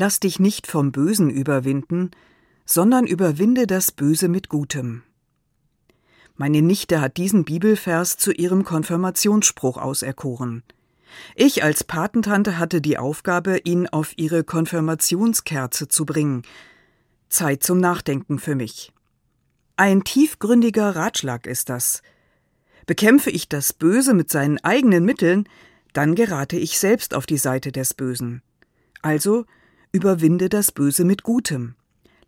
Lass dich nicht vom Bösen überwinden, sondern überwinde das Böse mit Gutem. Meine Nichte hat diesen Bibelvers zu ihrem Konfirmationsspruch auserkoren. Ich als Patentante hatte die Aufgabe, ihn auf ihre Konfirmationskerze zu bringen. Zeit zum Nachdenken für mich. Ein tiefgründiger Ratschlag ist das. Bekämpfe ich das Böse mit seinen eigenen Mitteln, dann gerate ich selbst auf die Seite des Bösen. Also überwinde das Böse mit Gutem.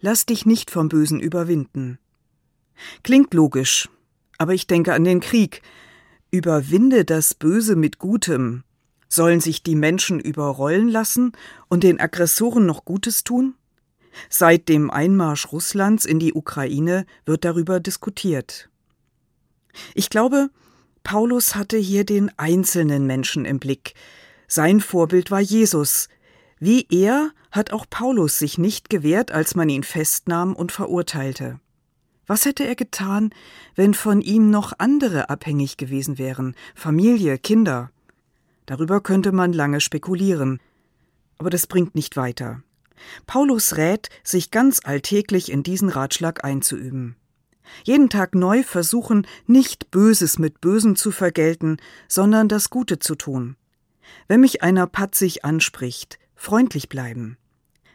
Lass dich nicht vom Bösen überwinden. Klingt logisch, aber ich denke an den Krieg. Überwinde das Böse mit Gutem. Sollen sich die Menschen überrollen lassen und den Aggressoren noch Gutes tun? Seit dem Einmarsch Russlands in die Ukraine wird darüber diskutiert. Ich glaube, Paulus hatte hier den einzelnen Menschen im Blick. Sein Vorbild war Jesus. Wie er hat auch Paulus sich nicht gewehrt, als man ihn festnahm und verurteilte. Was hätte er getan, wenn von ihm noch andere abhängig gewesen wären, Familie, Kinder? Darüber könnte man lange spekulieren, aber das bringt nicht weiter. Paulus rät, sich ganz alltäglich in diesen Ratschlag einzuüben. Jeden Tag neu versuchen, nicht Böses mit Bösen zu vergelten, sondern das Gute zu tun. Wenn mich einer patzig anspricht, freundlich bleiben.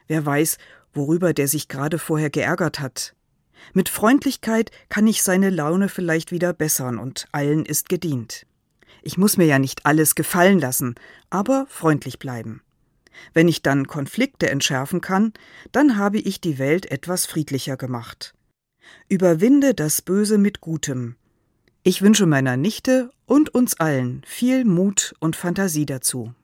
Wer weiß, worüber der sich gerade vorher geärgert hat. Mit Freundlichkeit kann ich seine Laune vielleicht wieder bessern und allen ist gedient. Ich muss mir ja nicht alles gefallen lassen, aber freundlich bleiben. Wenn ich dann Konflikte entschärfen kann, dann habe ich die Welt etwas friedlicher gemacht. Überwinde das Böse mit Gutem. Ich wünsche meiner Nichte und uns allen viel Mut und Fantasie dazu.